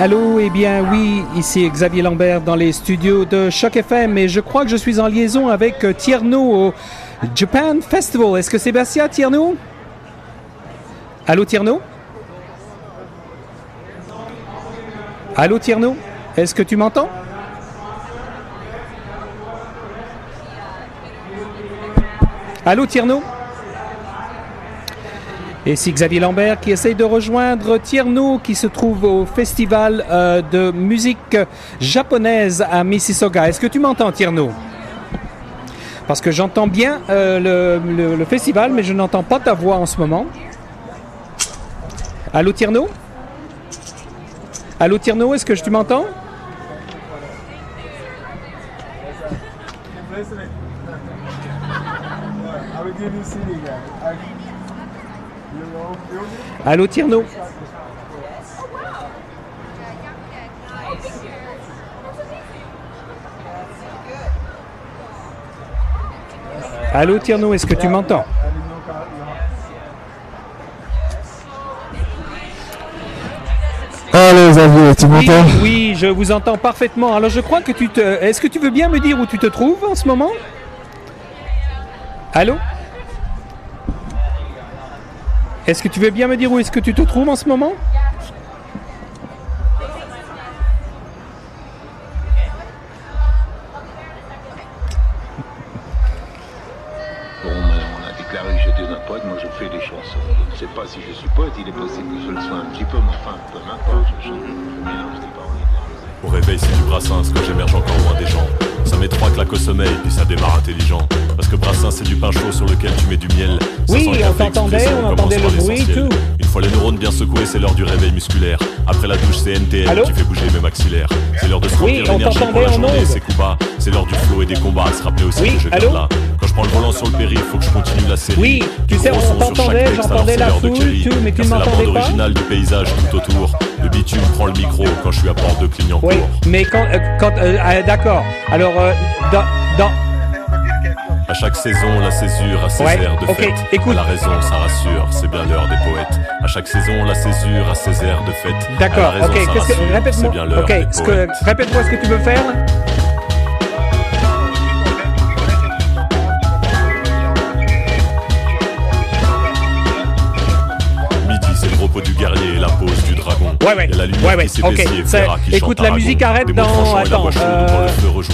Allô, eh bien oui, ici Xavier Lambert dans les studios de Choc FM et je crois que je suis en liaison avec euh, Tierno au Japan Festival. Est-ce que Sébastien Tierno? Allô Tierno? Allô Tierno? Est-ce que tu m'entends? Allô Tierno? Et c'est Xavier Lambert qui essaye de rejoindre Tierno qui se trouve au festival euh, de musique japonaise à Mississauga. Est-ce que tu m'entends Tierno? Parce que j'entends bien euh, le, le, festival mais je n'entends pas ta voix en ce moment. Allô Tierno? Allô Tierno, est-ce que tu m'entends? Allô Tierno Allô Tierno, est-ce que tu m'entends Allô Xavier, tu m'entends oui, oui, je vous entends parfaitement. Alors je crois que tu te... Est-ce que tu veux bien me dire où tu te trouves en ce moment? Allô? Est-ce que tu veux bien me dire où est-ce que tu te trouves en ce moment? Bon, ben, on a déclaré que j'étais un poète, moi je fais des chansons. Je ne sais pas si je suis poète, il est possible que je le sois un petit peu, mais enfin, peu m'importe, je chante, je mélange des paroles. Au réveil, c'est du Brassens que j'émerge encore loin des gens. Ça met trois claques au sommeil, puis ça démarre intelligent. Parce que Brassens, c'est du pain chaud sur lequel tu mets du miel. Ça Oui, on t'entendait, on commence entendait par le bruit, tout. Une fois les neurones bien secoués, c'est l'heure du réveil musculaire. Après la douche, c'est NTL Allô qui fait bouger mes maxillaires. C'est l'heure de se Oui, remplir on d'énergie pour la journée, c'est Kuba. C'est l'heure du flow et des combats. À se rappeler aussi Oui, que je viens de là. Quand je prends le volant sur le périph', faut que je continue la série. Oui, tu sais, on t'entendait, j'entendais c'est la l'heure de foule, tout, mais tu Car c'est la m'entendais bande pas originale du paysage tout autour. Le bitume prend le micro quand je suis à Porte de Clignancourt. Oui, mais quand... euh, quand euh, ah, D'accord. Alors, euh, dans... dans... À chaque saison, la césure a ses Ouais, airs de ok, fête. écoute. À la raison, ça rassure, c'est bien l'heure des poètes. À chaque saison, la césure a ses airs de fête. D'accord, ok, Répète-moi... bien l'heure Ok, des ce poètes. que... répète-moi ce que tu veux faire. Ouais, ouais. Il y a la lumière Ouais, ouais, qui qui écoute, la musique arrête dans- attends, euh,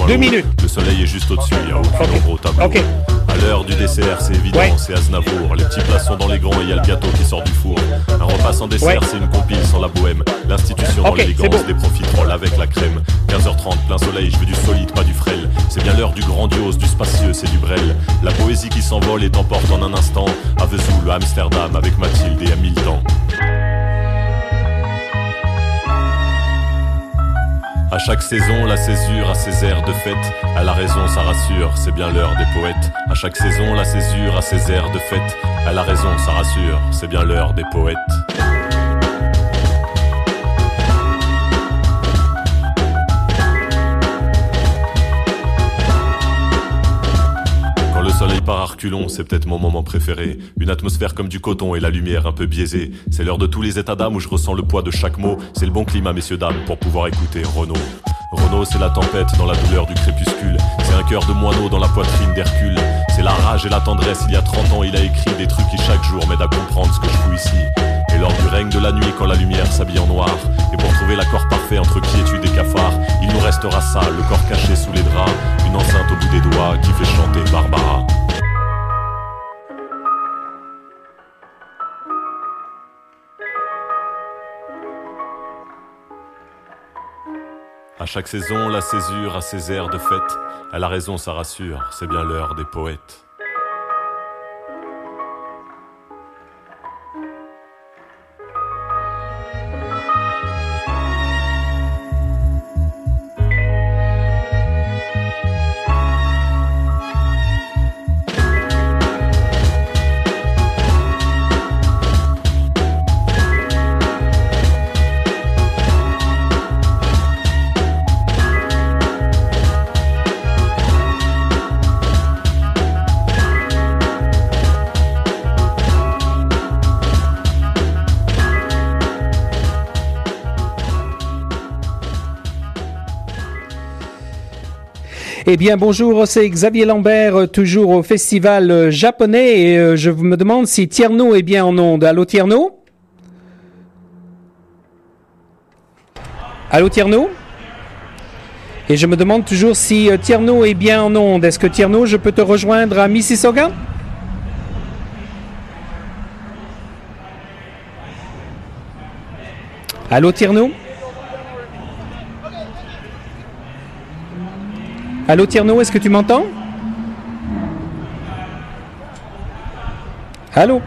deux minutes. Le soleil est juste au-dessus, il n'y a aucune ombre au tableau. Ok. À l'heure du dessert, c'est évident, Ouais. c'est Aznavour. Les petits plats sont dans les grands et il y a le gâteau qui sort du four. Un repas sans dessert, Ouais. c'est une compile sans la bohème. L'institution dans l'élégance, des profiteroles avec la crème. 15h30, plein soleil, je veux du solide, pas du frêle. C'est bien l'heure du grandiose, du spacieux, c'est du brel. La poésie qui s'envole et t'emporte en un instant. À Vesoul, à Amsterdam, avec Mathilde et à Milton. À chaque saison, la césure a ses airs de fête. À la raison, ça rassure, c'est bien l'heure des poètes. À chaque saison, la césure a ses airs de fête. À la raison, ça rassure, c'est bien l'heure des poètes. Part à reculons, c'est peut-être mon moment préféré. Une atmosphère comme du coton et la lumière un peu biaisée. C'est l'heure de tous les états d'âme où je ressens le poids de chaque mot. C'est le bon climat, messieurs, dames, pour pouvoir écouter Renaud. Renaud, c'est la tempête dans la douleur du crépuscule. C'est un cœur de moineau dans la poitrine d'Hercule. C'est la rage et la tendresse. Il y a 30 ans, il a écrit des trucs qui chaque jour m'aident à comprendre ce que je fous ici. Et lors du règne de la nuit, quand la lumière s'habille en noir, et pour trouver l'accord parfait entre quiétude et cafard, il nous restera ça, le corps caché sous les draps, une enceinte au bout des doigts qui fait chanter Barbara. À chaque saison, la césure a ses airs de fête. À la raison, ça rassure, c'est bien l'heure des poètes. Eh bien, bonjour, c'est Xavier Lambert, euh, toujours au festival euh, japonais, et euh, je me demande si Tierno est bien en onde. Allô, Tierno? Allô, Tierno? Et je me demande toujours si Tierno est bien en onde. Est-ce que Tierno, je peux te rejoindre à Mississauga Allô, Tierno? Allô Tierno, est-ce que tu m'entends? Allô?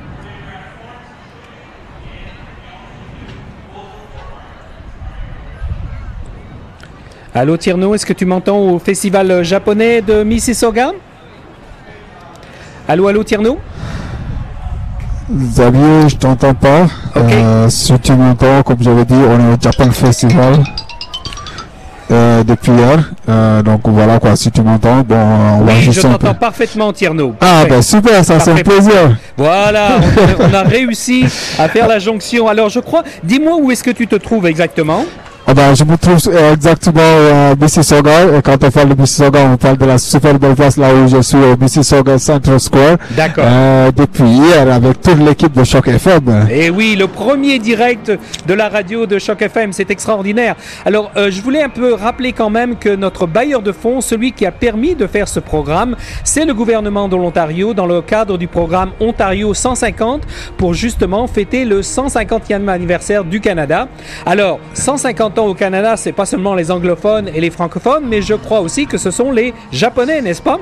Allô Tierno, est-ce que tu m'entends au festival japonais de Mississauga Allô, allô Tierno Xavier, je t'entends pas. Euh, si tu m'entends, comme j'avais dit, on est au Japan Festival euh, depuis hier. Euh, donc voilà quoi, si tu m'entends, bon, on va Oui, je juste peu. t'entends parfaitement Tierno. Ah ben super, ça c'est un plaisir. Voilà, on, on a réussi à faire la jonction. Alors je crois, dis-moi où est-ce que tu te trouves exactement? Ah ben, je me trouve euh, exactement à Mississauga. Et quand on parle de Mississauga, on parle de la super belle place là où je suis au Mississauga Central Square. D'accord. Euh, depuis hier avec toute l'équipe de Choc FM. Et oui, le premier direct de la radio de Choc FM, c'est extraordinaire. Alors, euh, je voulais un peu rappeler quand même que notre bailleur de fonds, celui qui a permis de faire ce programme, c'est le gouvernement de l'Ontario dans le cadre du programme Ontario 150 pour justement fêter le 150e anniversaire du Canada. Alors, 150 au Canada, c'est pas seulement les anglophones et les francophones, mais je crois aussi que ce sont les japonais, n'est-ce pas?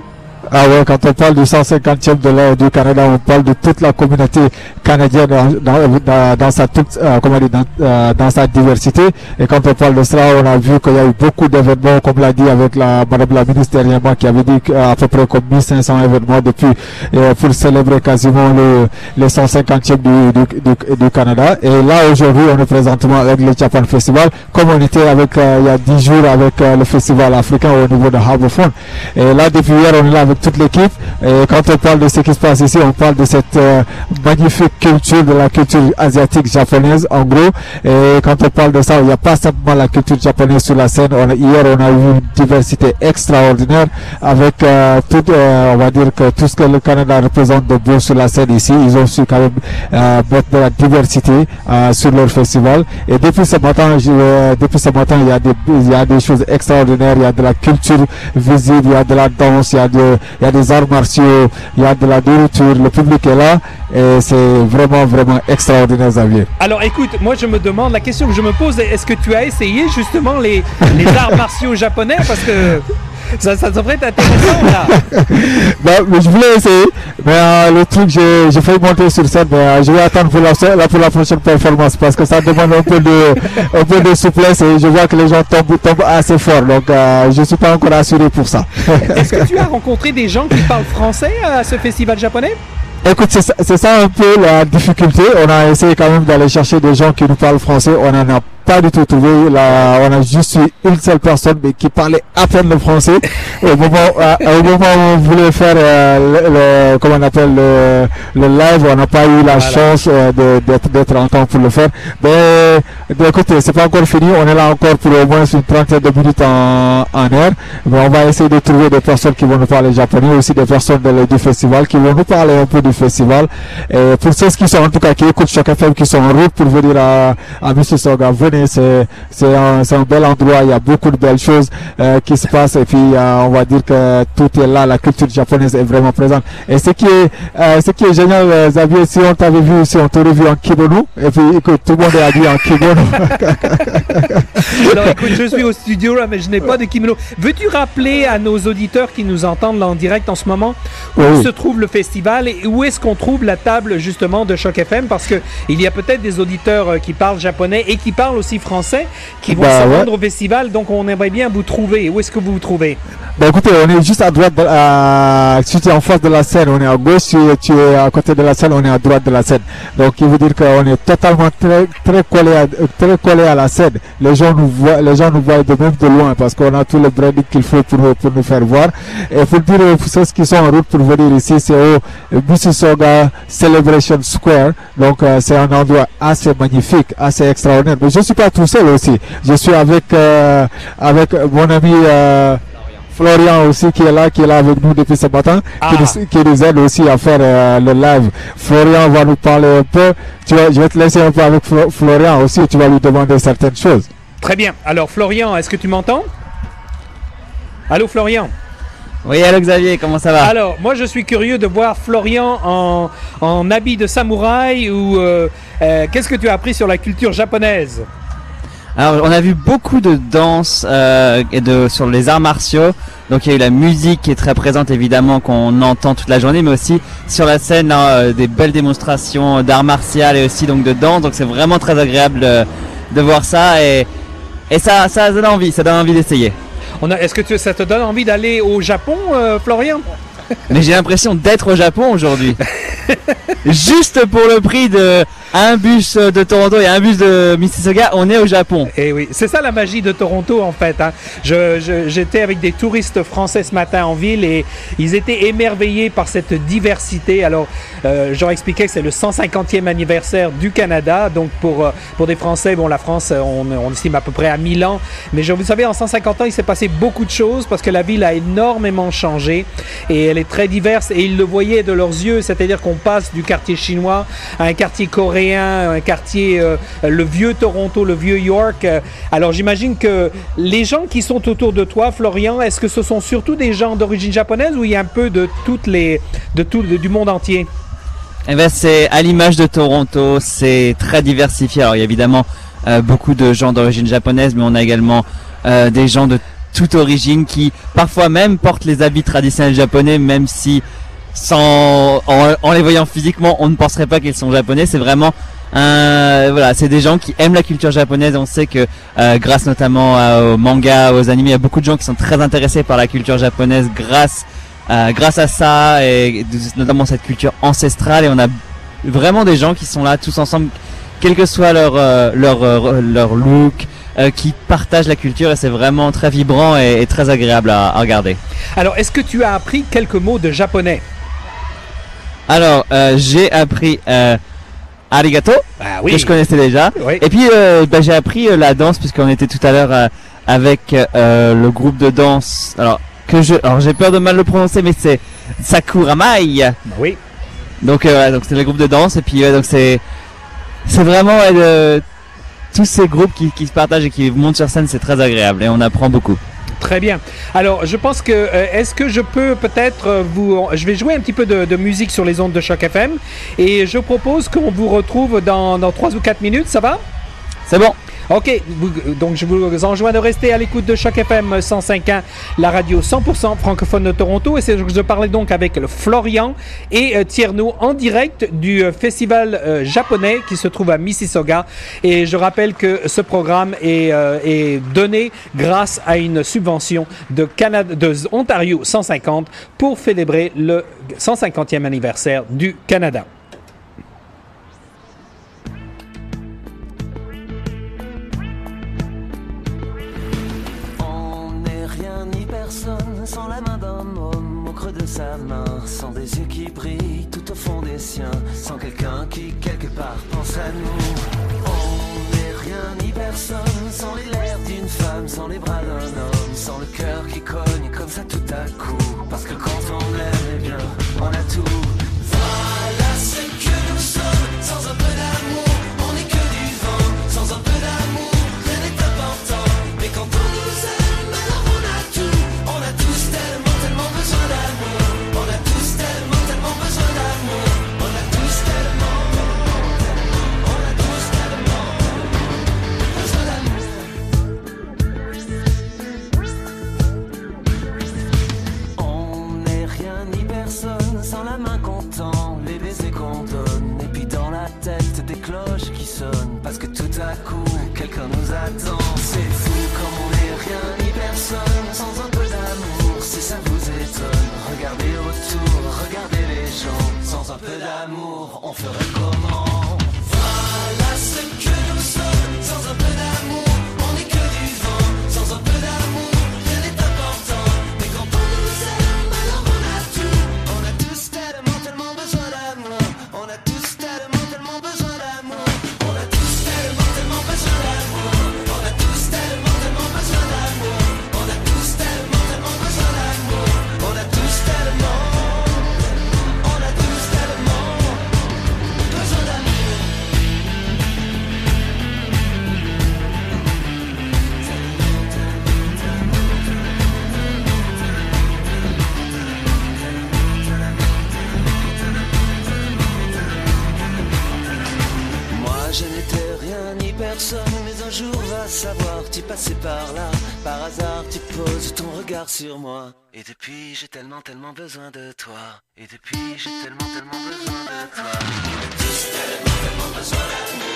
Ah ouais, quand on parle du 150e de l'ère du Canada, on parle de toute la communauté canadienne dans, dans, sa toute, euh, comment dans, euh, dans sa diversité. Et quand on parle de cela, on a vu qu'il y a eu beaucoup d'événements, comme l'a dit avec la madame la ministre qui avait dit qu'à peu près comme 1500 événements depuis euh, pour célébrer quasiment le, le 150e du, du, Canada. Et là aujourd'hui, on est présentement avec le Japan Festival, comme on était avec il y a 10 jours avec le festival africain au niveau de Harbourfront. Et là depuis hier, on est là avec toute l'équipe. Et quand on parle de ce qui se passe ici, on parle de cette euh, magnifique culture, de la culture asiatique japonaise en gros. Et quand on parle de ça, il n'y a pas simplement la culture japonaise sur la scène. On hier, on a eu une diversité extraordinaire avec euh, tout, euh, on va dire que tout ce que le Canada représente de beau sur la scène ici, ils ont su quand même euh, mettre de la diversité euh, sur leur festival. Et depuis ce matin, je- euh, depuis ce matin, il y a des, il y a des choses extraordinaires. Il y a de la culture visible, il y a de la danse, il y a de, il y a des arts martiaux, il y a de la nourriture. Le public est là et c'est vraiment, vraiment extraordinaire, Xavier. Alors écoute, moi je me demande, la question que je me pose, est est-ce que tu as essayé justement les, les arts martiaux japonais? Parce que ça, ça devrait être intéressant là. Bah, mais je voulais essayer, mais euh, le truc, j'ai failli monter sur scène, mais euh, je vais attendre pour la, pour la prochaine performance parce que ça demande un peu de, un peu de souplesse et je vois que les gens tombent, tombent assez fort, donc euh, je suis pas encore assuré pour ça. Est-ce que tu as rencontré des gens qui parlent français à ce festival japonais? Écoute, c'est ça, ça un peu la difficulté. On a essayé quand même d'aller chercher des gens qui nous parlent français. On n'en a pas du tout trouvé. Là, on a juste eu une seule personne mais qui parlait à peine le français. Au moment, au moment où on voulait faire euh, le, le- comment on appelle le, le live, on n'a pas eu la Voilà. chance euh, d'être en temps pour le faire. Mais mais écoutez, c'est pas encore fini. On est là encore pour au moins une trentaine de minutes en, en air. Mais on va essayer de trouver des personnes qui vont nous parler japonais, aussi des personnes de- du festival qui vont nous parler un peu du festival. Et pour ceux qui sont en tout cas qui écoutent Choc FM, qui sont en route pour venir à, à Mississauga, venez, c'est c'est un, un bel endroit. Il y a beaucoup de belles choses euh, qui se passent et puis euh, on va dire que tout est là. La culture japonaise est vraiment présente. Et ce qui est euh, ce qui est génial, Xavier, si on t'avait vu, si on t'aurait vu en kimono, et puis écoute, tout le monde est habillé en kimono. Alors écoute, je suis au studio là, mais je n'ai pas de kimono. Veux-tu rappeler à nos auditeurs qui nous entendent là en direct en ce moment où Oui. se trouve le festival et où est-ce qu'on trouve la table justement de Choc FM Parce que il y a peut-être des auditeurs qui parlent japonais et qui parlent aussi français qui vont Bah se ouais. rendre au festival, donc on aimerait bien vous trouver. Où est-ce que vous vous trouvez? Bah écoutez, on est juste à droite, de, si tu es en face de la scène, on est à gauche, si tu es à côté de la scène, on est à droite de la scène. Donc il veut dire qu'on est totalement très, très, collé à, très collé à la scène. Les gens nous voient, les gens nous voient de même de loin parce qu'on a tout le branding qu'il faut pour, pour nous faire voir. Et pour dire aux ceux qui sont en route pour venir ici, c'est au Mississauga Celebration Square. Donc euh, c'est un endroit assez magnifique, assez extraordinaire. Mais je suis pas tout seul aussi. Je suis avec, euh, avec mon ami, euh, Florian aussi qui est là, qui est là avec nous depuis ce matin, Ah. qui, nous, qui nous aide aussi à faire euh, le live. Florian va nous parler un peu. Tu vas, je vais te laisser un peu avec Flo- Florian aussi, tu vas lui demander certaines choses. Très bien. Alors, Florian, est-ce que tu m'entends? Allô, Florian? Oui, allô Xavier, comment ça va? Alors, moi, je suis curieux de voir Florian en, en habit de samouraï ou euh, euh, qu'est-ce que tu as appris sur la culture japonaise? Alors, on a vu beaucoup de danse euh, et de sur les arts martiaux. Donc, il y a eu la musique qui est très présente, évidemment, qu'on entend toute la journée, mais aussi sur la scène euh, des belles démonstrations d'art martial et aussi donc de danse. Donc, c'est vraiment très agréable de, de voir ça et ça, ça donne envie, ça donne envie d'essayer. Est-ce que tu- ça te donne envie d'aller au Japon, euh, Florian? Mais j'ai l'impression d'être au Japon aujourd'hui. Juste pour le prix de un bus de Toronto et un bus de Mississauga, on est au Japon. Eh oui, c'est ça la magie de Toronto en fait. hein. Je- J'étais avec des touristes français ce matin en ville et ils étaient émerveillés par cette diversité. Alors, euh, expliquais que c'est le 150e anniversaire du Canada. Donc, pour, euh, pour des Français, bon, la France, euh, on, on estime à peu près à 1000 ans. Mais vous savez, en 150 ans, il s'est passé beaucoup de choses parce que la ville a énormément changé et elle est très diverse et ils le voyaient de leurs yeux. C'est-à-dire qu'on passe du quartier chinois à un quartier coréen, un quartier, euh, le vieux Toronto, le vieux York. Euh, Alors j'imagine que les gens qui sont autour de toi, Florian, est-ce que ce sont surtout des gens d'origine japonaise ou il y a un peu de toutes les, de tout du monde entier? Eh ben, c'est à l'image de Toronto, c'est très diversifié. Alors, il y a évidemment euh, beaucoup de gens d'origine japonaise, mais on a également des gens de toute origine qui parfois même portent les habits traditionnels japonais, même si sans en, les voyant physiquement, on ne penserait pas qu'ils sont japonais. C'est vraiment un voilà, c'est des gens qui aiment la culture japonaise. On sait que euh, grâce notamment aux mangas, aux animés, il y a beaucoup de gens qui sont très intéressés par la culture japonaise grâce euh, grâce à ça et notamment cette culture ancestrale. Et on a vraiment des gens qui sont là tous ensemble, quel que soit leur euh, leur euh, leur look, euh, qui partagent la culture et c'est vraiment très vibrant et, et très agréable à, à regarder. Alors est-ce que tu as appris quelques mots de japonais? Alors euh, j'ai appris euh, arigato Ah que je connaissais déjà. Oui. Et puis bah, j'ai appris la danse puisqu'on était tout à l'heure avec le groupe de danse. Alors que je, alors j'ai peur de mal le prononcer, mais c'est Sakuramai. Bah oui. Donc donc c'est le groupe de danse et puis donc c'est c'est vraiment tous ces groupes qui, qui se partagent et qui montent sur scène, c'est très agréable et on apprend beaucoup. Très bien. Alors, je pense que euh, est-ce que je peux peut-être euh, vous, je vais jouer un petit peu de, de musique sur les ondes de choc FM et je propose qu'on vous retrouve dans dans trois ou quatre minutes. Ça va? C'est bon. Ok, donc je vous enjoins de rester à l'écoute de Choc FM 105.1, la radio 100% francophone de Toronto. Et c'est je parlais donc avec Florian et euh, Tierno en direct du euh, festival euh, japonais qui se trouve à Mississauga. Et je rappelle que ce programme est, euh, est donné grâce à une subvention de, Canada, de Ontario 150 pour célébrer le 150e anniversaire du Canada. Sans la main d'un homme au creux de sa main, sans des yeux qui brillent tout au fond des siens, sans quelqu'un qui quelque part pense à nous. On n'est rien ni personne sans les lèvres d'une femme, sans les bras d'un homme, sans le cœur qui cogne comme ça tout à coup. Quelqu'un nous attend. C'est fou comme on n'est rien ni personne sans un peu d'amour, si ça vous étonne. Regardez autour, regardez les gens, sans un peu d'amour, on ferait comment? tellement besoin de toi. Et depuis, j'ai tellement, tellement besoin de toi. Tellement, tellement besoin d'amour.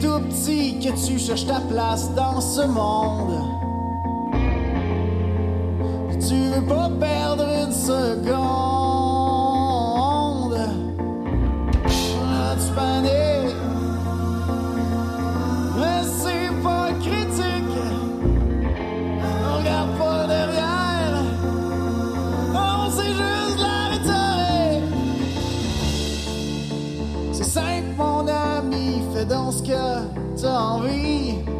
tout petit que tu cherches ta place dans ce monde. Tu veux pas perdre une seconde. pense que t'as envie.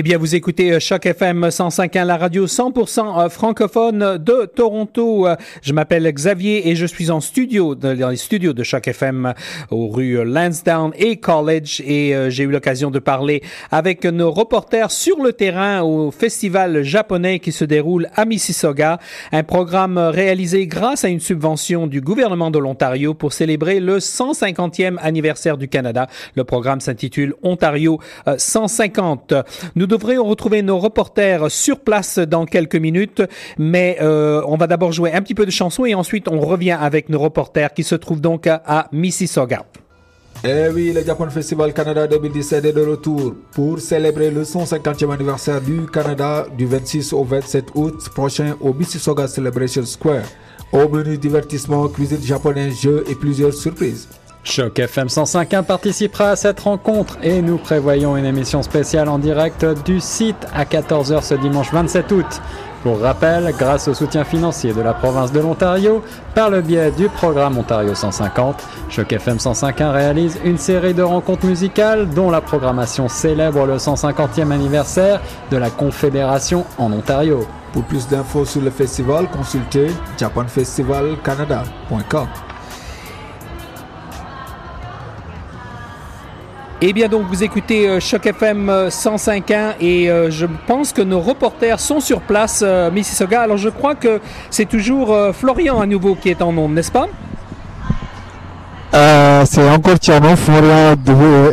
Eh bien, vous écoutez euh, Choc FM 105 hein, la radio 100% euh, francophone de Toronto. Euh, je m'appelle Xavier et je suis en studio, dans les studios de Choc FM aux rues Lansdowne et College et j'ai eu l'occasion de parler avec nos reporters sur le terrain au festival japonais qui se déroule à Mississauga, un programme réalisé grâce à une subvention du gouvernement de l'Ontario pour célébrer le 150e anniversaire du Canada. Le programme s'intitule Ontario 150. Nous nous devrions retrouver nos reporters sur place dans quelques minutes, mais euh, on va d'abord jouer un petit peu de chansons et ensuite on revient avec nos reporters qui se trouvent donc à Mississauga. Eh oui, le Japan Festival Canada 2017 est de retour pour célébrer le 150e anniversaire du Canada du 26 au 27 août prochain au Mississauga Celebration Square. Au menu divertissement, cuisine japonaise, jeux et plusieurs surprises. Choc FM 105.1 participera à cette rencontre et nous prévoyons une émission spéciale en direct du site à 14h ce dimanche 27 août. Pour rappel, grâce au soutien financier de la province de l'Ontario, par le biais du programme Ontario 150, Choc FM 105.1 réalise une série de rencontres musicales dont la programmation célèbre le 150e anniversaire de la Confédération en Ontario. Pour plus d'infos sur le festival, consultez japanfestivalcanada.com. Eh bien donc vous écoutez euh, Choc FM euh, 105.1 et euh, je pense que nos reporters sont sur place euh, Mississauga. Alors je crois que c'est toujours euh, Florian à nouveau qui est en ondes, n'est-ce pas? Euh, c'est encore Tiano, Florian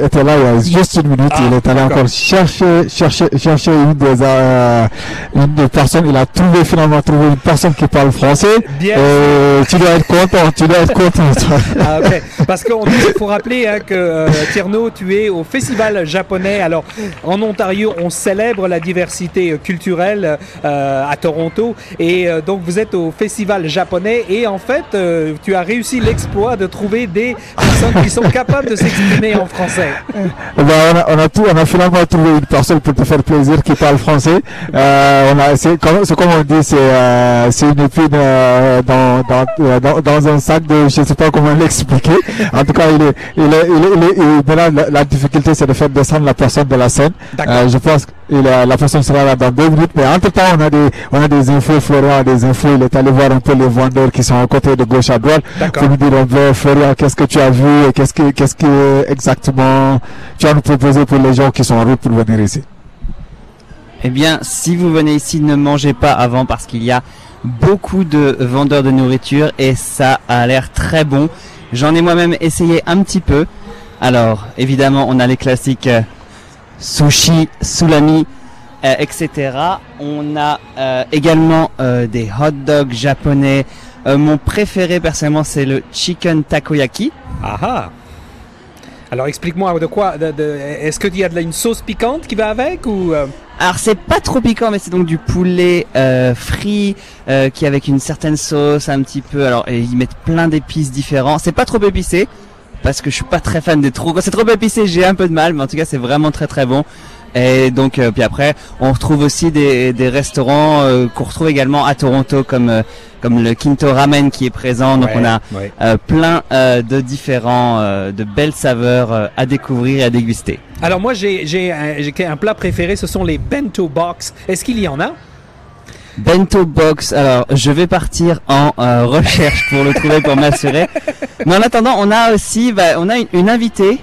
était là il y a juste une minute, Ah, il est allé d'accord. encore chercher, chercher, chercher une des, euh, une des personnes, il a trouvé finalement trouvé une personne qui parle français, Bien. et tu dois être content, tu dois être content. Ah, ok. Parce qu'il faut rappeler hein, que euh, Tierno, tu es au festival japonais. Alors, en Ontario, on célèbre la diversité culturelle euh, à Toronto. Et euh, donc, vous êtes au festival japonais. Et en fait, euh, tu as réussi l'exploit de trouver des personnes qui sont capables de s'exprimer en français. Eh ben, on, a, tout, on a finalement trouvé une personne pour te faire plaisir qui parle français. Euh, on a, c'est comme, on dit, c'est, euh, une épine euh, dans, dans, euh, dans, un sac de, je sais pas comment l'expliquer. En tout cas, il est, il est, il est, il est- il- maintenant, la, la difficulté, c'est de faire descendre la personne de la scène. Euh, je pense que la, la personne sera là dans deux minutes, mais entre temps, on a des, on a des infos. Florian a des infos. Il est allé voir un peu les vendeurs qui sont à côté de gauche à droite. D'accord. Pour nous dire un peu, Florian, qu'est-ce que tu as vu et qu'est-ce que, qu'est-ce que exactement tu as nous proposer pour les gens qui sont en route pour venir ici? Eh bien, si vous venez ici, ne mangez pas avant parce qu'il y a beaucoup de vendeurs de nourriture et ça a l'air très bon. J'en ai moi-même essayé un petit peu. Alors, évidemment, on a les classiques euh, sushi, sulami, euh, etc. On a euh, également euh, des hot dogs japonais. Euh, mon préféré personnellement, c'est le chicken takoyaki. Ah ah alors explique-moi de quoi de- de- Est-ce qu'il y a de une sauce piquante qui va avec ou euh, Alors c'est pas trop piquant, mais c'est donc du poulet euh, frit euh, qui est avec une certaine sauce un petit peu. Alors ils mettent plein d'épices différents. C'est pas trop épicé parce que je suis pas très fan des trop. C'est trop épicé, j'ai un peu de mal, mais en tout cas c'est vraiment très très bon. Et donc euh, puis après, on retrouve aussi des, des restaurants euh, qu'on retrouve également à Toronto comme euh, comme le Kinto Ramen qui est présent. Donc Ouais, on a ouais. euh, plein euh, de différents euh, de belles saveurs à découvrir et à déguster. Alors moi j'ai j'ai un, j'ai un plat préféré, ce sont les bento box. Est-ce qu'il y en a? Bento Box. Alors, je vais partir en euh, recherche pour le trouver pour m'assurer. Mais en attendant, on a aussi, bah, on a une, une invitée.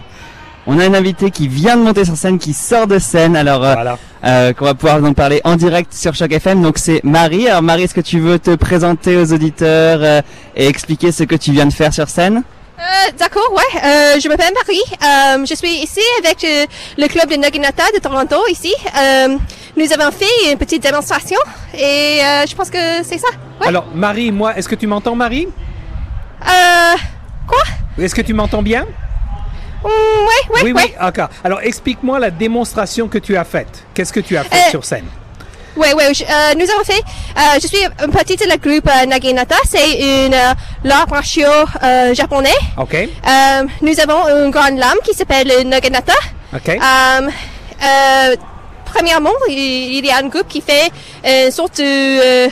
On a une invitée qui vient de monter sur scène, qui sort de scène. Alors, euh, Voilà. euh, qu'on va pouvoir donc parler en direct sur Choc FM. Donc, c'est Marie. Alors, Marie, est-ce que tu veux te présenter aux auditeurs euh, et expliquer ce que tu viens de faire sur scène? Euh, D'accord, ouais. Euh, je m'appelle Marie. Euh, je suis ici avec euh, le club de Naginata de Toronto, ici. Nous avons fait une petite démonstration et euh, je pense que c'est ça. Ouais. Alors Marie, moi, est-ce que tu m'entends Marie? Euh, quoi? Est-ce que tu m'entends bien? Mm, ouais, ouais, Oui, ouais. oui, d'accord. Alors explique-moi la démonstration que tu as faite. Qu'est-ce que tu as fait Euh, sur scène? Ouais, je- euh, nous avons fait, euh, je suis une petite de la groupe euh, Naginata, c'est une euh, l'art martiaux euh, japonais. Ok, Euh, nous avons une grande lame qui s'appelle le Naginata. ok. Euh, euh, premièrement, il, y a un groupe qui fait une sorte de, euh,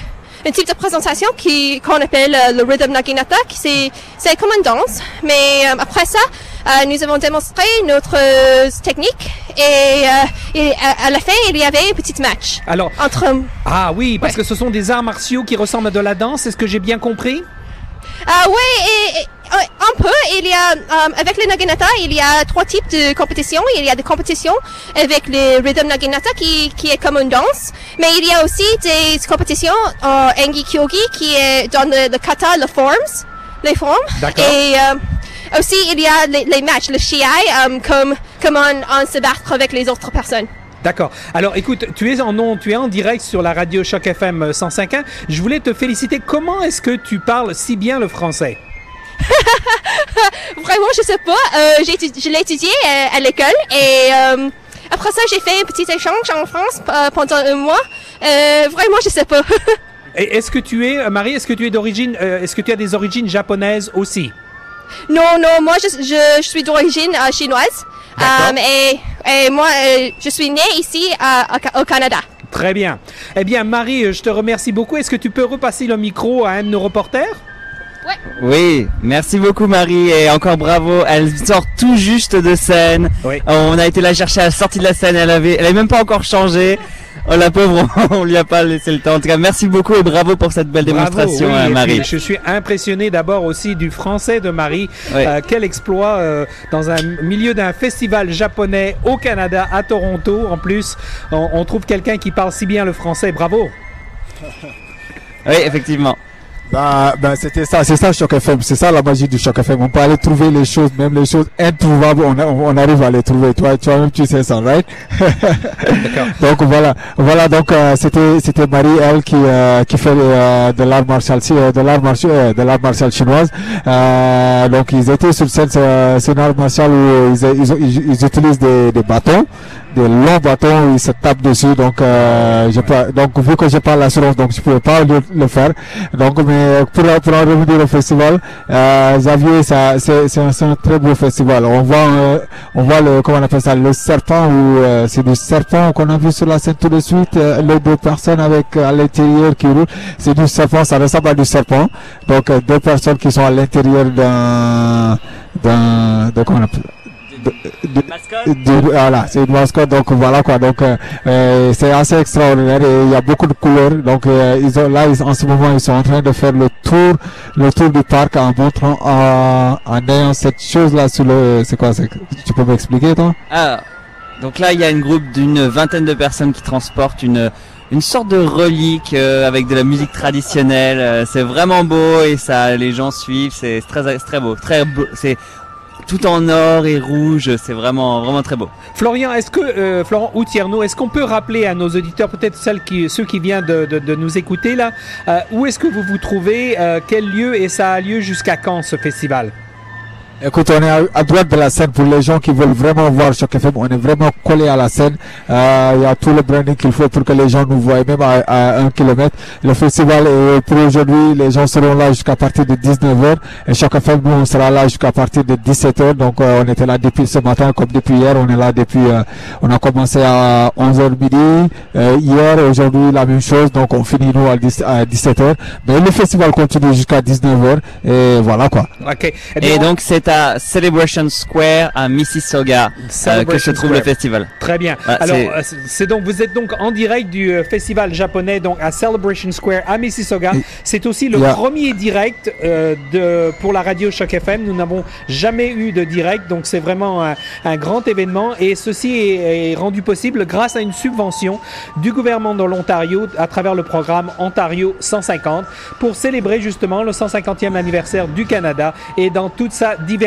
un type de présentation qui qu'on appelle euh, le rhythm naginata, qui c'est c'est comme une danse. Mais euh, après ça, euh, nous avons démontré notre euh, technique et, euh, et à, à la fin il y avait un petit match Alors, entre ah oui, parce que ce sont des arts martiaux qui ressemblent à de la danse. Est-ce que j'ai bien compris? Ah ouais, et, euh, un peu. Il y a euh, avec le naginata, il y a trois types de compétitions. Il y a des compétitions avec le rhythm naginata qui qui est comme une danse, mais il y a aussi des compétitions en engi kyogi qui est dans le, le kata, le forms, les formes. D'accord. Et euh, aussi il y a les, les matchs, le shiai, euh, comme comment on se battre avec les autres personnes. D'accord. Alors écoute, tu es en non, tu es en direct sur la radio Choc FM 105.1. Je voulais te féliciter. Comment est-ce que tu parles si bien le français? Vraiment, je sais pas. Euh, je l'ai étudié euh, à l'école et euh, après ça, j'ai fait un petit échange en France euh, pendant un mois. Euh, vraiment, je sais pas. Et est-ce que tu es, euh, Marie, est-ce que tu es d'origine, euh, est-ce que tu as des origines japonaises aussi? Non, non, moi, je, je, je suis d'origine euh, chinoise. Euh, et, et moi, euh, je suis née ici à- au Canada. Très bien. Eh bien, Marie, je te remercie beaucoup. Est-ce que tu peux repasser le micro à un de nos reporters? Oui, merci beaucoup Marie et encore bravo. Elle sort tout juste de scène. Oui. On a été la chercher à la sortie de la scène. Elle avait, elle avait même pas encore changé. Oh la pauvre, on lui a pas laissé le temps. En tout cas, merci beaucoup et bravo pour cette belle Bravo, démonstration, oui, hein, et Marie. puis, je suis impressionné d'abord aussi du français de Marie. Oui. Euh, quel exploit euh, dans un milieu d'un festival japonais au Canada, à Toronto. En plus, on, on trouve quelqu'un qui parle si bien le français. Bravo. Oui, effectivement. Bah, bah, c'était ça, c'est ça Choc FM, c'est ça la magie du Choc FM. On peut aller trouver les choses, même les choses introuvables, on, a- on arrive à les trouver. Toi, toi-même, tu sais ça, right? donc voilà, voilà. Donc euh, c'était c'était Marie, elle qui euh, qui fait euh, de l'art martial, euh, de l'art martial, euh, de l'art martial chinoise. Euh, donc ils étaient sur scène, c'est c'est un art martial où ils, ils, ils, ils utilisent des, des bâtons des longs bâtons ils se tapent dessus donc euh, je peux, donc vu que j'ai pas l'assurance donc je pouvais pas le, le faire. Donc mais pour, pour en revenir au festival euh, Xavier ça c'est c'est un, un très beau festival. On voit euh, on voit le comment on appelle ça le serpent ou euh, c'est du serpent qu'on a vu sur la scène tout de suite euh, les deux personnes avec à l'intérieur qui roulent. C'est du serpent ça ressemble à du serpent. Donc euh, deux personnes qui sont à l'intérieur d'un d'un de comment on appelle voilà, c'est une mascotte, donc voilà quoi. Donc euh, euh, c'est assez extraordinaire et il y a beaucoup de couleurs. Donc euh, ils ont là ils- en ce moment ils sont en train de faire le tour, le tour du parc en montrant en, en ayant cette chose là sur le. C'est quoi Tu peux m'expliquer toi? Ah, donc là, il y a une groupe d'une vingtaine de personnes qui transportent une une sorte de relique euh, avec de la musique traditionnelle. Euh, c'est vraiment beau et ça, les gens suivent. C'est très, très beau, très beau. C'est tout en or et rouge. C'est vraiment, vraiment très beau. Florian, est-ce que euh, Florent ou Tierno, est-ce qu'on peut rappeler à nos auditeurs, peut-être celles qui, ceux qui viennent de nous écouter là, euh, où est-ce que vous vous trouvez, euh, quel lieu et ça a lieu jusqu'à quand ce festival? Écoute, on est à, à droite de la scène pour les gens qui veulent vraiment voir Choc FM. On est vraiment collé à la scène. Euh, Il y a tout le branding qu'il faut pour que les gens nous voient, même à, à un kilomètre. Le festival est pour aujourd'hui. Les gens seront là jusqu'à partir de 19h. Et Choc FM, nous, on sera là jusqu'à partir de 17h. Donc, euh, on était là depuis ce matin, comme depuis hier. On est là depuis, euh, on a commencé à 11h midi. Euh, hier, aujourd'hui, la même chose. Donc, on finit nous à, 10 à 17h. Mais le festival continue jusqu'à 19h. Et voilà, quoi. Ok. Et on- donc c'est à Celebration Square à Mississauga euh, que se trouve le festival. Très bien. Voilà, Alors, c'est- euh, c'est- donc vous êtes donc en direct du euh, festival japonais donc à Celebration Square à Mississauga. C'est aussi le Yeah. premier direct euh, de pour la radio Choc FM. Nous n'avons jamais eu de direct, donc c'est vraiment un, un grand événement et ceci est, est rendu possible grâce à une subvention du gouvernement de l'Ontario à travers le programme Ontario 150 pour célébrer justement le 150e anniversaire du Canada et dans toute sa diversité.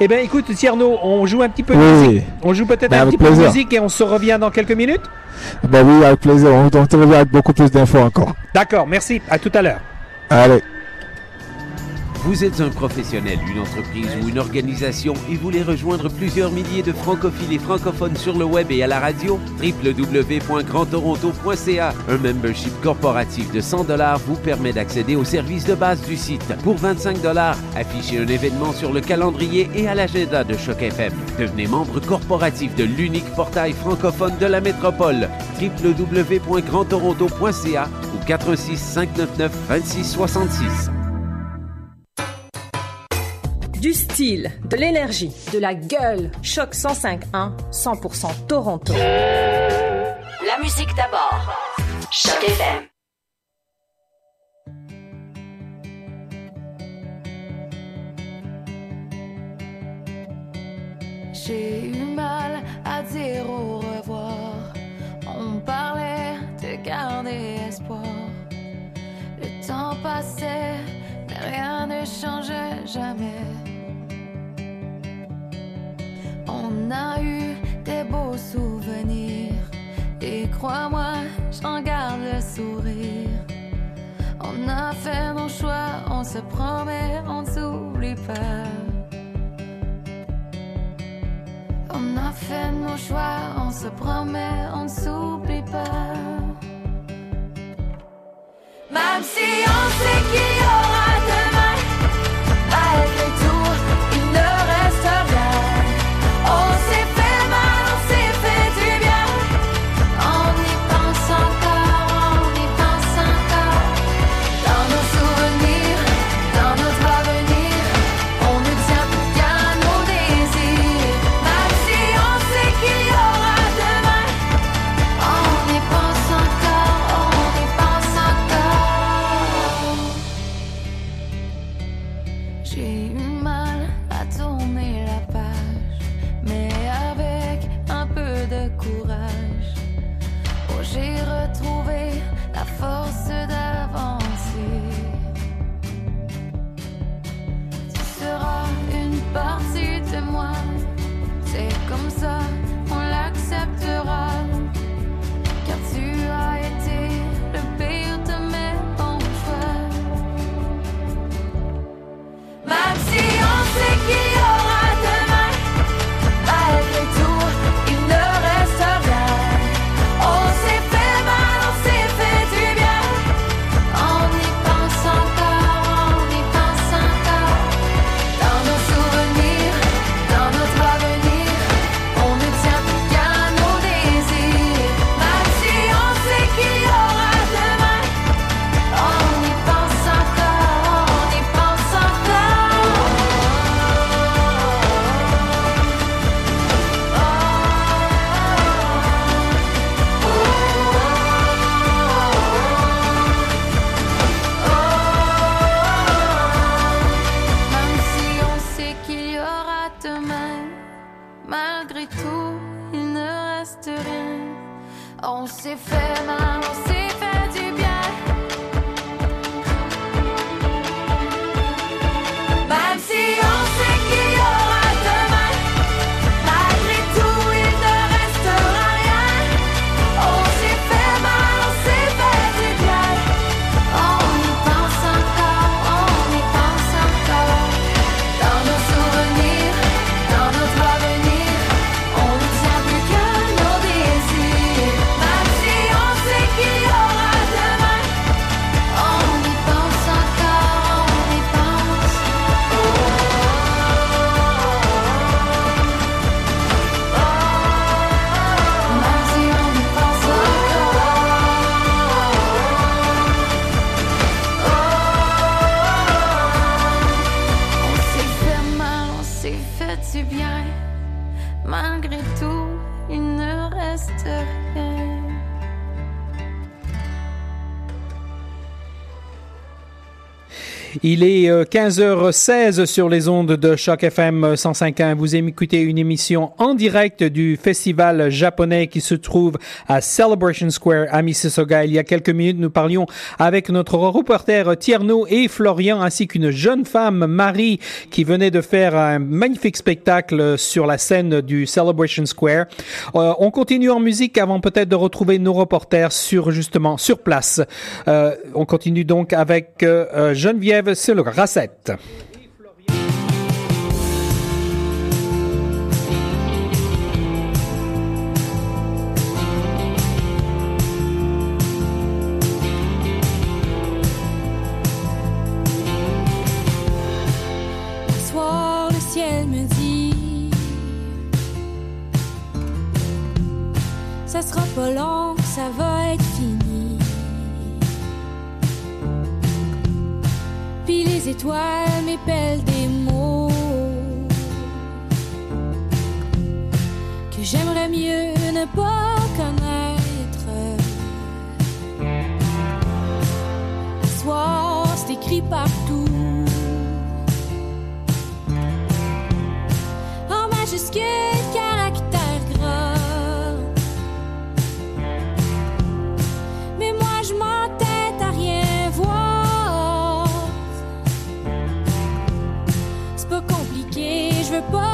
Eh bien, écoute, Tierno, on joue un petit peu de Oui. musique. On joue peut-être Ben, un petit peu de musique et on se revient dans quelques minutes. Ben oui, avec plaisir. On, on te revient avec beaucoup plus d'infos encore. D'accord, merci. À tout à l'heure. Allez. Vous êtes un professionnel, une entreprise ou une organisation et voulez rejoindre plusieurs milliers de francophiles et francophones sur le web et à la radio? www.grandtoronto.ca Un membership corporatif de 100 vous permet d'accéder aux services de base du site. Pour 25 affichez un événement sur le calendrier et à l'agenda de Choc FM. Devenez membre corporatif de l'unique portail francophone de la métropole. www.grandtoronto.ca ou 416 599 2666. Du style, de l'énergie, de la gueule. Choc 105.1, 100% Toronto. La musique d'abord. Choc FM. J'ai eu mal à dire au revoir. On parlait de garder espoir. Le temps passait, mais rien ne changeait jamais. On a eu des beaux souvenirs. Et crois-moi, j'en garde le sourire. On a fait nos choix, on se promet, on ne s'oublie pas. On a fait nos choix, on se promet, on ne s'oublie pas. Même si on sait qu'il y aura Il est euh, 15h16 sur les ondes de Choc FM 105.1. Vous écoutez une émission en direct du festival japonais qui se trouve à Celebration Square à Mississauga. Il y a quelques minutes, nous parlions avec notre reporter Tierno et Florian ainsi qu'une jeune femme, Marie, qui venait de faire un magnifique spectacle sur la scène du Celebration Square. Euh, on continue en musique avant peut-être de retrouver nos reporters sur justement sur place. Euh, on continue donc avec euh, euh, Geneviève sur le étoiles m'épellent des mots que j'aimerais mieux ne pas connaître. Un soir, c'est écrit partout. en majuscule, goodbye.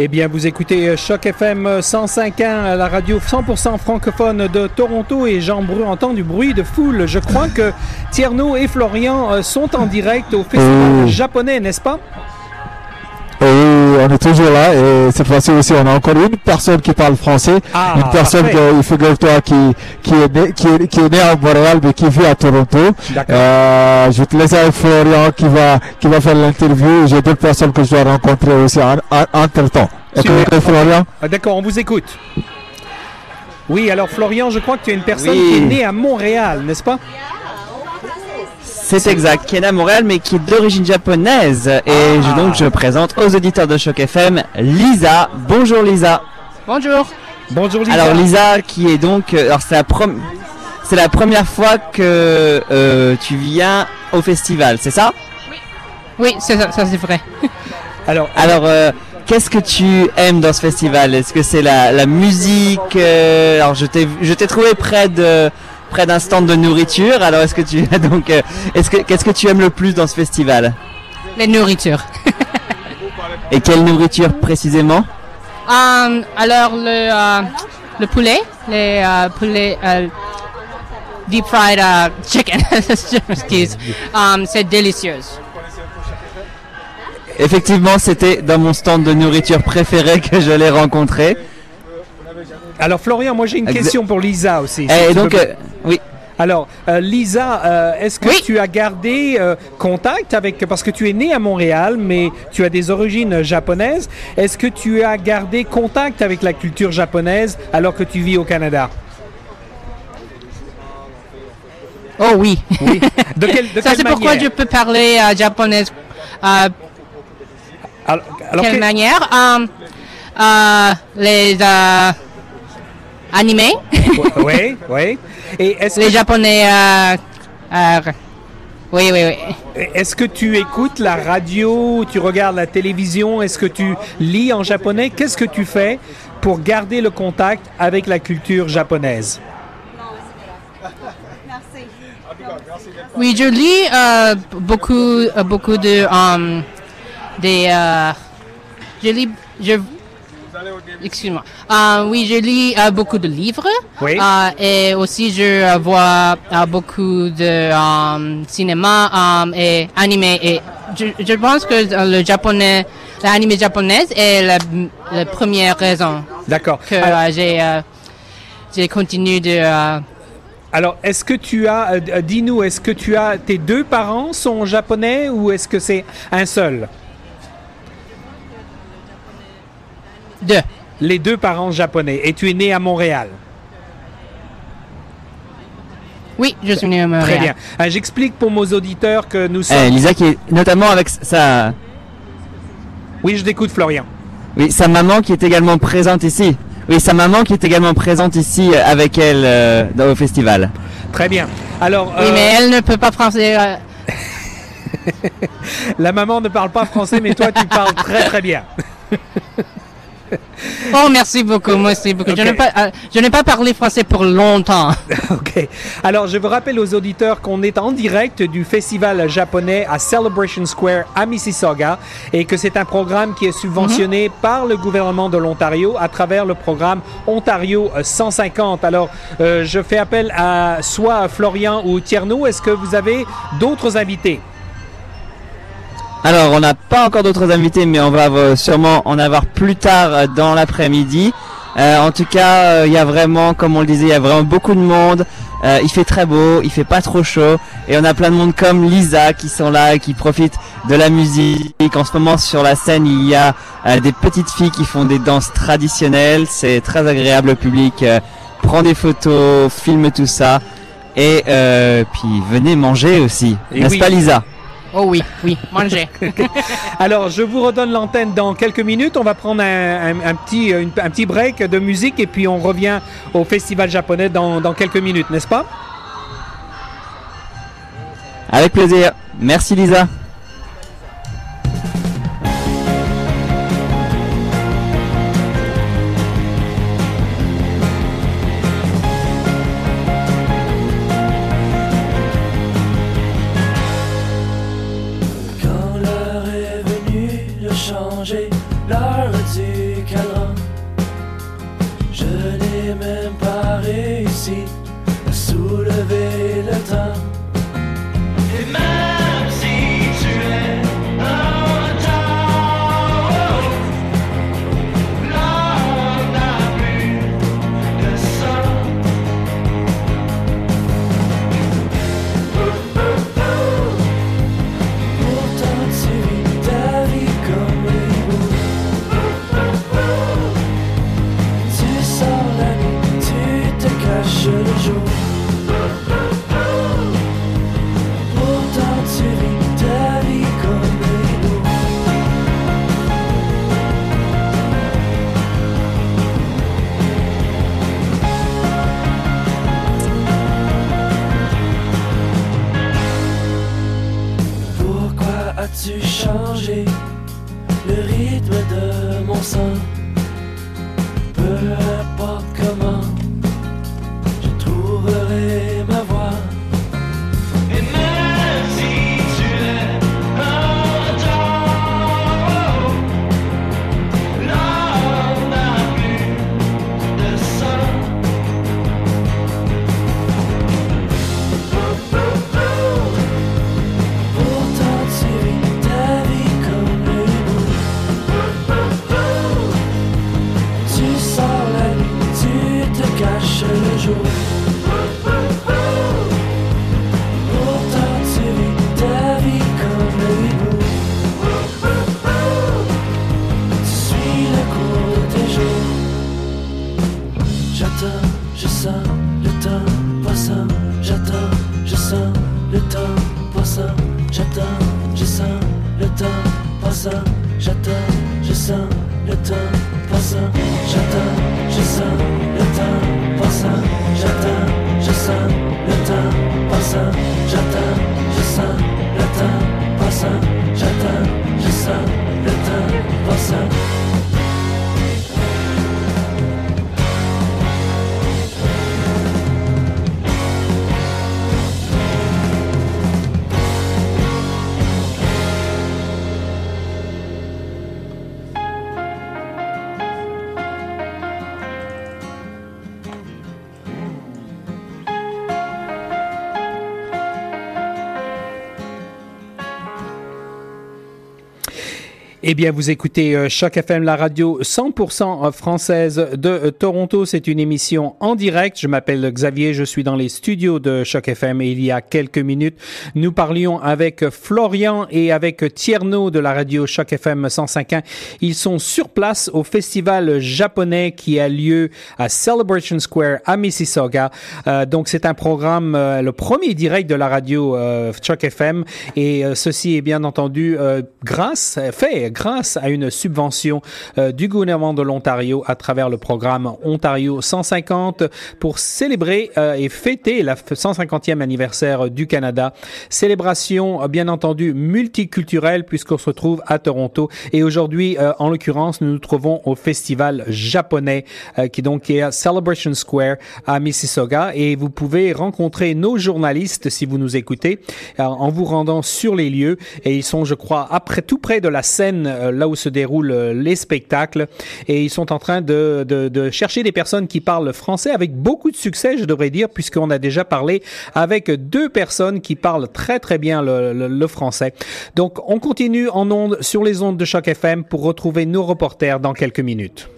Eh bien, vous écoutez Choc FM 105.1, la radio 100% francophone de Toronto et Jean Bru entend du bruit de foule. Je crois que Tierno et Florian euh, sont en direct au festival japonais, n'est-ce pas? On est toujours là et cette fois-ci aussi on a encore une personne qui parle français, Ah, une personne parfait. que, figure-toi qui, qui, est né, qui, est, qui est né à Montréal mais qui vit à Toronto. Euh, je te laisser avec Florian qui va, qui va faire l'interview. J'ai d'autres personnes que je dois rencontrer aussi en, en- entre temps. Florian? Ah, D'accord, on vous écoute. Oui, alors Florian, je crois que tu es une personne Oui. qui est née à Montréal, n'est-ce pas? C'est exact, qui est à Montréal mais qui est d'origine japonaise. Et je, donc je présente aux auditeurs de Choc FM Lisa. Bonjour Lisa. Bonjour. Bonjour Lisa. Alors Lisa qui est donc... euh, Alors c'est la, prom- c'est la première fois que euh, tu viens au festival, c'est ça? Oui, c'est ça, ça c'est vrai. Alors, Alors euh, qu'est-ce que tu aimes dans ce festival? Est-ce que c'est la, la musique? Euh, Alors je t'ai je t'ai trouvé près de près d'un stand de nourriture. Alors est-ce que tu donc euh, est-ce que qu'est-ce que tu aimes le plus dans ce festival? Les nourritures. Et quelle nourriture précisément? Euh, alors le euh, le poulet, les euh, poulets euh, deep fried chicken, excuse, Um, c'est délicieuse. Effectivement, c'était dans mon stand de nourriture préféré que je l'ai rencontré. Alors Florian, moi j'ai une question pour Lisa aussi. si Eh, donc, peux- euh, oui. Alors euh, Lisa, euh, est-ce que tu as gardé euh, contact avec parce que tu es née à Montréal, mais tu as des origines japonaises. Est-ce que tu as gardé contact avec la culture japonaise alors que tu vis au Canada? Oh oui. De quelle, de ça c'est pourquoi je peux parler euh, japonais. Euh, alors, quelle que- manière? Euh, euh, Les animés. Oui, oui. Et est-ce les que- japonais. euh, euh, oui, oui, oui. Est-ce que tu écoutes la radio, tu regardes la télévision, est-ce que tu lis en japonais? Qu'est-ce que tu fais pour garder le contact avec la culture japonaise? Oui, je lis euh, beaucoup, beaucoup de, des, je lis, je, excuse-moi. Euh, oui, je lis euh, beaucoup de livres. Oui. Euh, et aussi, je vois euh, beaucoup de euh, cinéma euh, et animé et je, je pense que euh, le japonais, l'anime japonais est la, la première raison D'accord. que euh, j'ai j'ai continué de. Alors, est-ce que tu as, dis-nous, est-ce que tu as, tes deux parents sont japonais ou est-ce que c'est un seul? Deux. Les deux parents japonais. Et tu es né à Montréal? Oui, je suis né à Montréal. Très bien. Euh, J'explique pour nos auditeurs que nous sommes. Eh, Lisa qui est notamment avec sa, Oui, je t'écoute, Florian. oui, sa maman qui est également présente ici. Oui, sa maman qui est également présente ici euh, avec elle euh, dans, au festival. Très bien. Alors, Oui, euh, mais elle ne peut pas français. euh, la maman ne parle pas français, mais toi, tu parles très très bien. Oh, merci beaucoup, merci beaucoup. Je Ok. n'ai pas, euh, je n'ai pas parlé français pour longtemps. ok. Alors, je vous rappelle aux auditeurs qu'on est en direct du festival japonais à Celebration Square à Mississauga et que c'est un programme qui est subventionné par le gouvernement de l'Ontario à travers le programme Ontario euh, 150. Alors, euh, je fais appel à soit Florian ou Tierno. Est-ce que vous avez d'autres invités? Alors, on n'a pas encore d'autres invités, mais on va euh, sûrement en avoir plus tard euh, dans l'après-midi. Euh, en tout cas, euh, il y a vraiment, comme on le disait, il y a vraiment beaucoup de monde. Euh, il fait très beau, il fait pas trop chaud, et on a plein de monde comme Lisa qui sont là et qui profitent de la musique. En ce moment, sur la scène, il y a euh, des petites filles qui font des danses traditionnelles. C'est très agréable. Le public euh, prend des photos, filme tout ça, et euh, puis venez manger aussi, n'est-ce oui. pas, Lisa? Oh oui, oui, manger. Alors, je vous redonne l'antenne dans quelques minutes. On va prendre un, un- un petit, une- un petit break de musique et puis on revient au festival japonais dans, dans quelques minutes, n'est-ce pas? Avec plaisir. Merci Lisa. L'heure du cadran, je n'ai même pas réussi à soulever le temps. Changé le rythme de mon sang le temps passant J'attends, Eh bien, vous écoutez euh, Choc FM, la radio 100% française de euh, Toronto. C'est une émission en direct. Je m'appelle Xavier, je suis dans les studios de Choc FM et il y a quelques minutes, nous parlions avec Florian et avec Tierno de la radio Choc FM 105.1. Ils sont sur place au festival japonais qui a lieu à Celebration Square à Mississauga. Euh, donc, c'est un programme, euh, le premier direct de la radio euh, Choc FM et euh, ceci est bien entendu euh, grâce, fait grâce à une subvention euh, du gouvernement de l'Ontario à travers le programme Ontario 150 pour célébrer euh, et fêter la 150e anniversaire du Canada. Célébration, euh, bien entendu, multiculturelle puisqu'on se retrouve à Toronto. Et aujourd'hui, en l'occurrence, nous nous trouvons au festival japonais qui donc est à Celebration Square à Mississauga. Et vous pouvez rencontrer nos journalistes si vous nous écoutez en vous rendant sur les lieux. Et ils sont, je crois, après tout près de la scène euh, là où se déroulent euh, les spectacles. Et ils sont en train de, de, chercher des personnes qui parlent français avec beaucoup de succès, je devrais dire, puisqu'on a déjà parlé avec deux personnes qui parlent très très bien le français. Donc on continue en ondes sur les ondes de Choc FM pour retrouver nos reporters dans quelques minutes.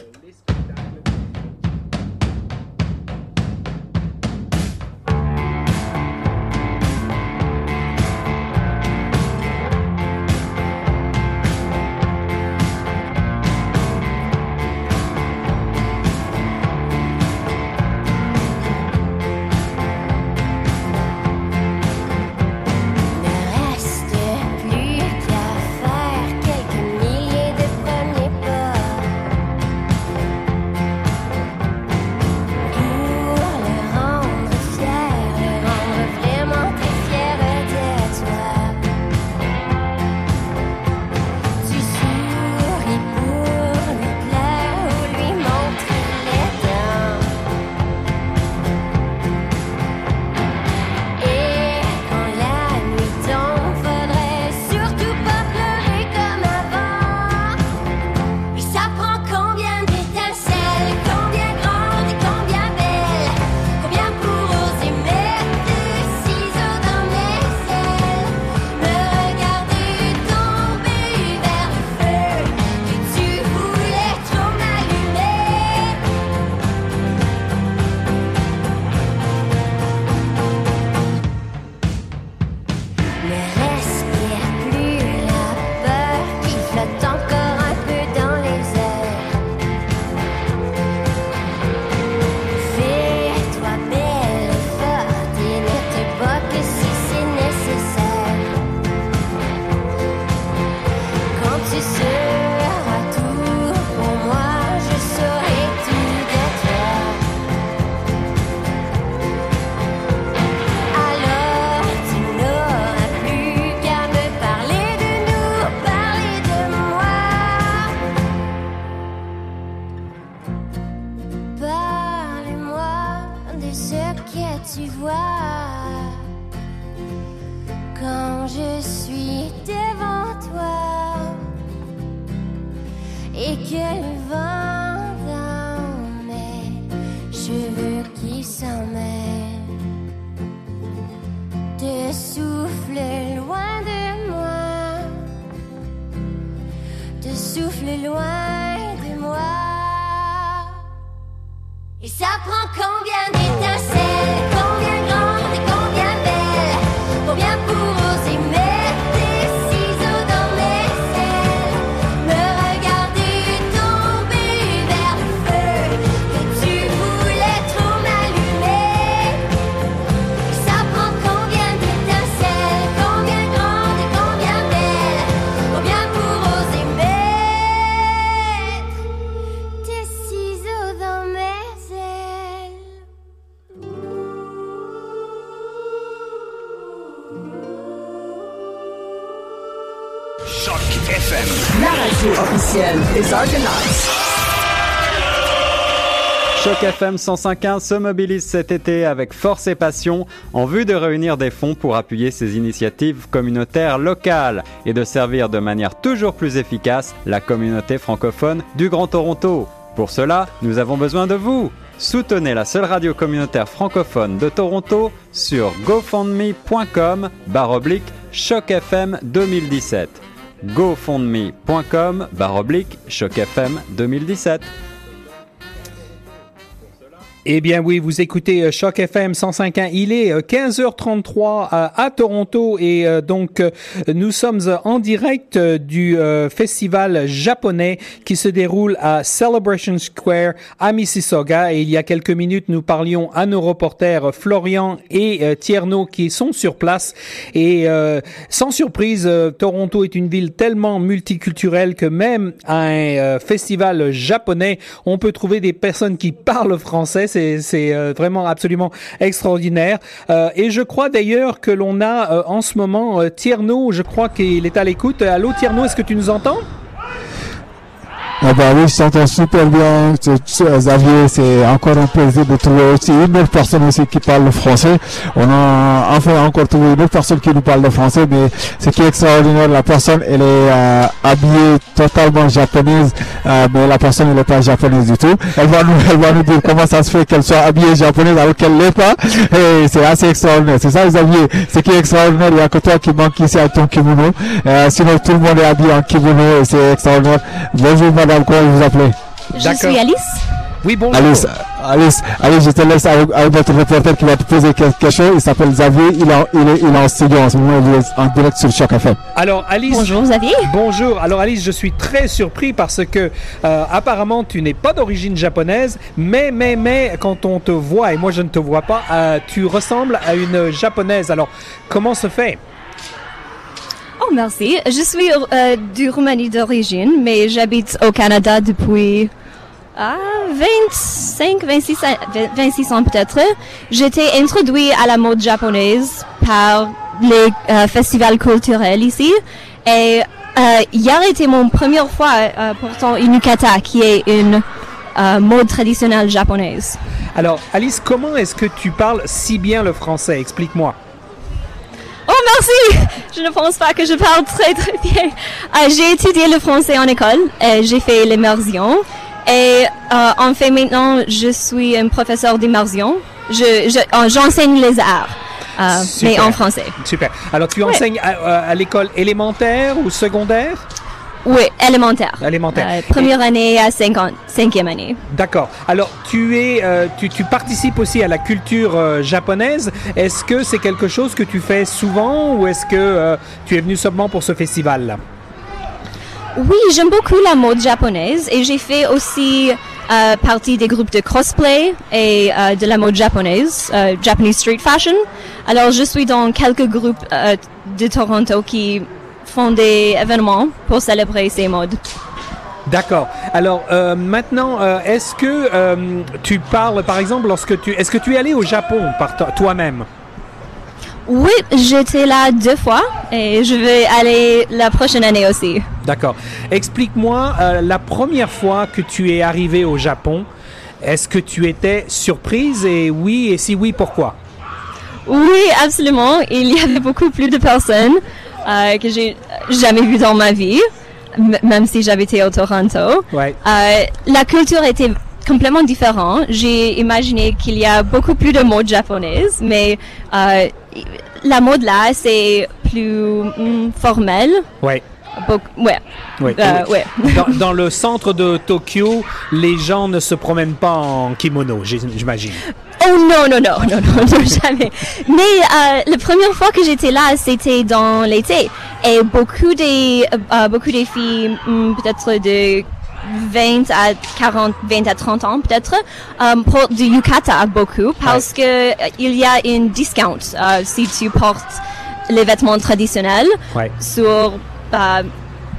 Choc FM 105.1 se mobilise cet été avec force et passion en vue de réunir des fonds pour appuyer ces initiatives communautaires locales et de servir de manière toujours plus efficace la communauté francophone du Grand Toronto. Pour cela, nous avons besoin de vous. Soutenez la seule radio communautaire francophone de Toronto sur gofundme.com barre oblique Choc FM 2017. gofundme.com barre oblique Choc FM 2017. Eh bien oui, vous écoutez euh, Choc FM 105.1. Il est euh, 15h33 à, Toronto et euh, donc euh, nous sommes euh, en direct euh, du euh, festival japonais qui se déroule à Celebration Square à Mississauga. Et il y a quelques minutes, nous parlions à nos reporters euh, Florian et euh, Tierno qui sont sur place. Et euh, sans surprise, euh, Toronto est une ville tellement multiculturelle que même à un euh, festival japonais, on peut trouver des personnes qui parlent français. C'est, euh, vraiment absolument extraordinaire. Euh, et je crois d'ailleurs que l'on a euh, en ce moment Tierno, je crois qu'il est à l'écoute. Allô Tierno, est-ce que tu nous entends? Ah bah oui, je t'entends super bien, Xavier. C'est encore un plaisir de trouver aussi une autre personne aussi qui parle le français. On a enfin encore trouvé une autre personne qui nous parle le français, mais ce qui est extraordinaire, la personne, elle est euh, habillée totalement japonaise, euh, mais la personne, elle n'est pas japonaise du tout. Elle va nous, elle va nous dire comment ça se fait qu'elle soit habillée japonaise alors qu'elle l'est pas. Et c'est assez extraordinaire. C'est ça, Xavier? Ce qui est extraordinaire, il y a que toi qui manque ici à ton kimono. Euh, sinon, tout le monde est habillé en kimono et c'est extraordinaire. Bonjour, comment vous appelez? Je suis Alice. Oui, bonjour. Alice, Alice, Alice, je te laisse avec, avec notre reporter qui va te poser quelque chose. Il s'appelle Xavier. Il est, en- il, est, il est en studio en ce moment. Il est en direct sur Choc FM. Alors Alice. Bonjour Xavier. Bonjour. Alors Alice, je suis très surpris parce que euh, apparemment tu n'es pas d'origine japonaise, mais mais mais quand on te voit et moi je ne te vois pas, euh, tu ressembles à une japonaise. Alors comment se fait merci. Je suis euh, du Roumanie d'origine, mais j'habite au Canada depuis ah, 25, 26, ans- 26 ans peut-être. J'étais introduit à la mode japonaise par les euh, festivals culturels ici. Et euh, hier était mon première fois portant une yukata, qui est une mode traditionnelle japonaise. Alors Alice, comment est-ce que tu parles si bien le français? Explique-moi. Oh, merci! Je ne pense pas que je parle très très bien. Euh, j'ai étudié le français en école, euh, j'ai fait l'immersion et euh, en fait maintenant je suis un professeur d'immersion. Je, je- euh, j'enseigne les arts, euh, mais en français. Super. Alors tu enseignes à l'école élémentaire ou secondaire? Oui, élémentaire. Élémentaire. Euh, première année à 50, cinquième année. D'accord. Alors, tu es, euh, tu, tu participes aussi à la culture euh, japonaise. Est-ce que c'est quelque chose que tu fais souvent ou est-ce que euh, tu es venu seulement pour ce festival-là Oui, j'aime beaucoup la mode japonaise et j'ai fait aussi euh, partie des groupes de cosplay et euh, de la mode japonaise, euh, Japanese Street Fashion. Alors, je suis dans quelques groupes de Toronto qui font des événements pour célébrer ces modes. D'accord. Alors euh, maintenant, euh, est-ce que euh, tu parles, par exemple, lorsque tu, est-ce que tu es allé au Japon par to- toi-même? Oui, j'étais là deux fois et je vais aller la prochaine année aussi. D'accord. Explique-moi la première fois que tu es arrivé au Japon. Est-ce que tu étais surprise et oui et si oui pourquoi? Oui, absolument. Il y avait beaucoup plus de personnes euh, que j'ai jamais vues dans ma vie, même si j'habitais au Toronto. Ouais. Euh, la culture était complètement différente. J'ai imaginé qu'il y a beaucoup plus de mode japonaise, mais euh, la mode là, c'est plus mm, formel. Ouais. Beaucoup- ouais. Oui. Euh, ouais. Dans, dans le centre de Tokyo, les gens ne se promènent pas en kimono, j'imagine. Oh non, non, non, non, non, non, jamais. Mais euh, la première fois que j'étais là, c'était dans l'été. Et beaucoup des, euh, beaucoup des filles, hmm, peut-être de 20 à 40, 20 à 30 ans, peut-être, euh, portent du yukata beaucoup parce que euh, il y a une discount euh, si tu portes les vêtements traditionnels Ouais. sur, euh,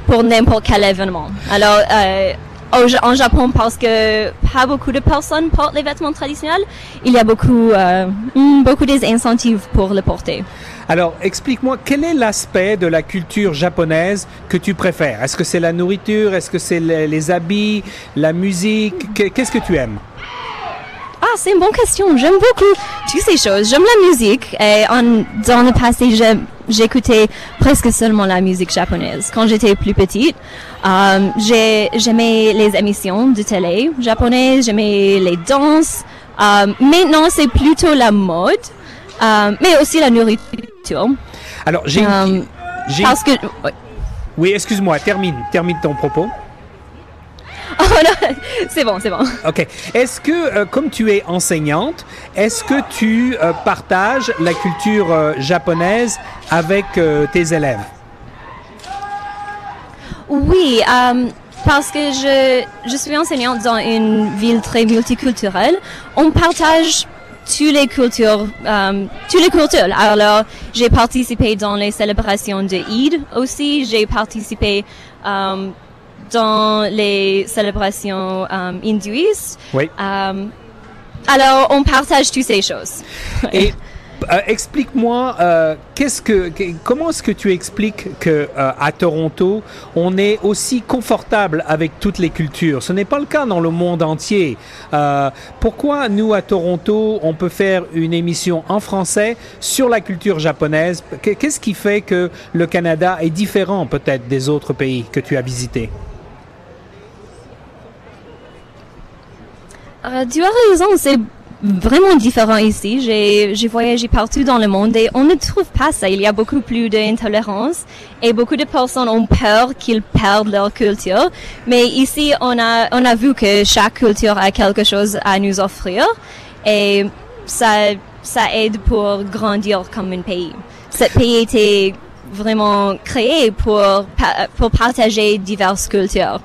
pour n'importe quel événement. Alors, euh, au en Japon, parce que pas beaucoup de personnes portent les vêtements traditionnels, il y a beaucoup, euh, hmm, beaucoup des incentives pour le porter. Alors, explique-moi, quel est l'aspect de la culture japonaise que tu préfères? Est-ce que c'est la nourriture? Est-ce que c'est les, les habits? La musique? Que- Qu'est-ce que tu aimes? Ah, c'est une bonne question. J'aime beaucoup toutes ces choses. J'aime la musique. Et en, dans le passé, j'aime- j'écoutais presque seulement la musique japonaise. Quand j'étais plus petite, euh, j'ai- j'aimais les émissions de télé japonaises, j'aimais les danses. Euh, maintenant, c'est plutôt la mode, euh, mais aussi la nourriture. Alors, j'ai Euh, parce que. Oui, excuse-moi, termine, termine ton propos. Oh non, c'est bon, c'est bon. OK. Est-ce que, euh, comme tu es enseignante, est-ce que tu euh, partages la culture euh, japonaise avec tes élèves? Oui, parce que je, je suis enseignante dans une ville très multiculturelle. On partage toutes les cultures, euh, toutes les cultures. Alors, j'ai participé dans les célébrations de Eid aussi. J'ai participé euh, dans les célébrations euh, hindouistes. Oui. Euh, alors, on partage toutes ces choses. Et euh, explique-moi, qu'est-ce que, que- comment est-ce que tu expliques que euh, à Toronto, on est aussi confortable avec toutes les cultures? Ce n'est pas le cas dans le monde entier. Pourquoi nous à Toronto, on peut faire une émission en français sur la culture japonaise? Qu- Qu'est-ce qui fait que le Canada est différent peut-être des autres pays que tu as visités? Tu as raison, c'est vraiment différent ici. J'ai, voyagé partout dans le monde et on ne trouve pas ça. Il y a beaucoup plus d'intolérance et beaucoup de personnes ont peur qu'ils perdent leur culture. Mais ici, on a, on a vu que chaque culture a quelque chose à nous offrir et ça, ça aide pour grandir comme un pays. Ce pays était vraiment créé pour, pour partager diverses cultures.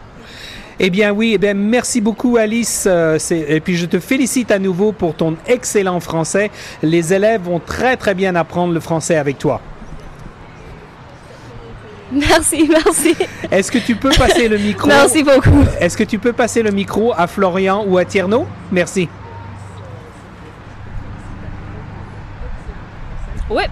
Eh bien oui, eh bien merci beaucoup Alice. Euh, et puis je te félicite à nouveau pour ton excellent français. Les élèves vont très très bien apprendre le français avec toi. Merci, merci. Est-ce que tu peux passer le micro? Merci beaucoup. Est-ce que tu peux passer le micro à Florian ou à Tierno Merci. Ouais.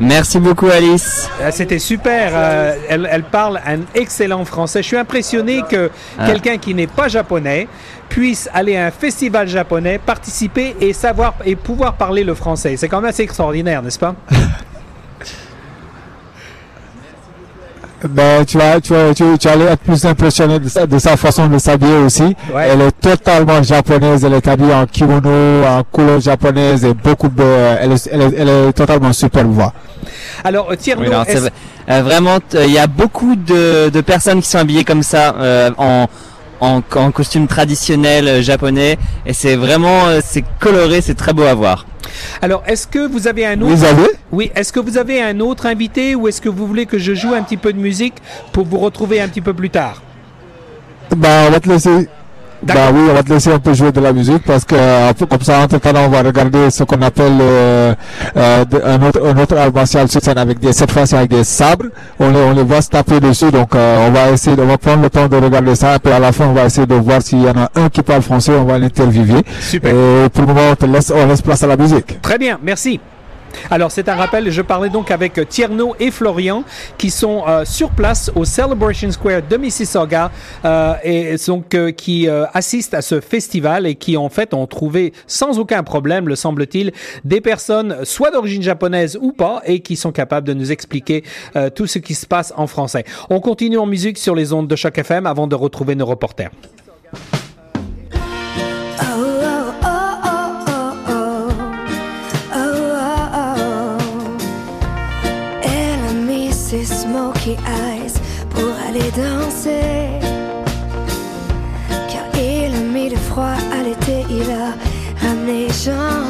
Merci beaucoup Alice. Euh, C'était super. euh, elle, elle parle un excellent français. Je suis impressionné que Ah. quelqu'un qui n'est pas japonais puisse aller à un festival japonais, participer et savoir et pouvoir parler le français. C'est quand même assez extraordinaire, n'est-ce pas? Ben, tu vas, tu, vas, tu, tu allais être plus impressionné de sa, de sa façon de s'habiller aussi. Elle est totalement japonaise. Elle est habillée en kimono, en couleur japonaise et beaucoup de, elle est, elle est, elle est totalement superbe. voix. Alors, euh, Tierno, Oui, non. Euh, vraiment, t- il y a beaucoup de, de personnes qui sont habillées comme ça euh, en, en, en costume traditionnel euh, japonais et c'est vraiment euh, c'est coloré, c'est très beau à voir. Alors, est-ce que vous avez un autre Vous avez Oui, est-ce que vous avez un autre invité ou est-ce que vous voulez que je joue un petit peu de musique pour vous retrouver un petit peu plus tard? Ben, on va te laisser. Ben oui, on va te laisser un peu jouer de la musique parce que euh, comme ça, entre temps, on va regarder ce qu'on appelle euh, euh, un autre un autre sur scène avec des cette fois-ci avec des sabres. On les on les voit se taper dessus, donc euh, on va essayer, de- on va prendre le temps de regarder ça. Et puis à la fin, on va essayer de voir s'il y en a un qui parle français, on va l'interviewer. Super. Et pour le moment, on te laisse on laisse place à la musique. Très bien, merci. Alors, c'est un rappel, je parlais donc avec Tierno et Florian qui sont euh, sur place au Celebration Square de Mississauga euh, et donc euh, qui euh, assistent à ce festival et qui en fait ont trouvé sans aucun problème, le semble-t-il, des personnes soit d'origine japonaise ou pas et qui sont capables de nous expliquer euh, tout ce qui se passe en français. On continue en musique sur les ondes de Choc FM avant de retrouver nos reporters. Pour aller danser. Car il a mis le froid à l'été, il a ramené Jean.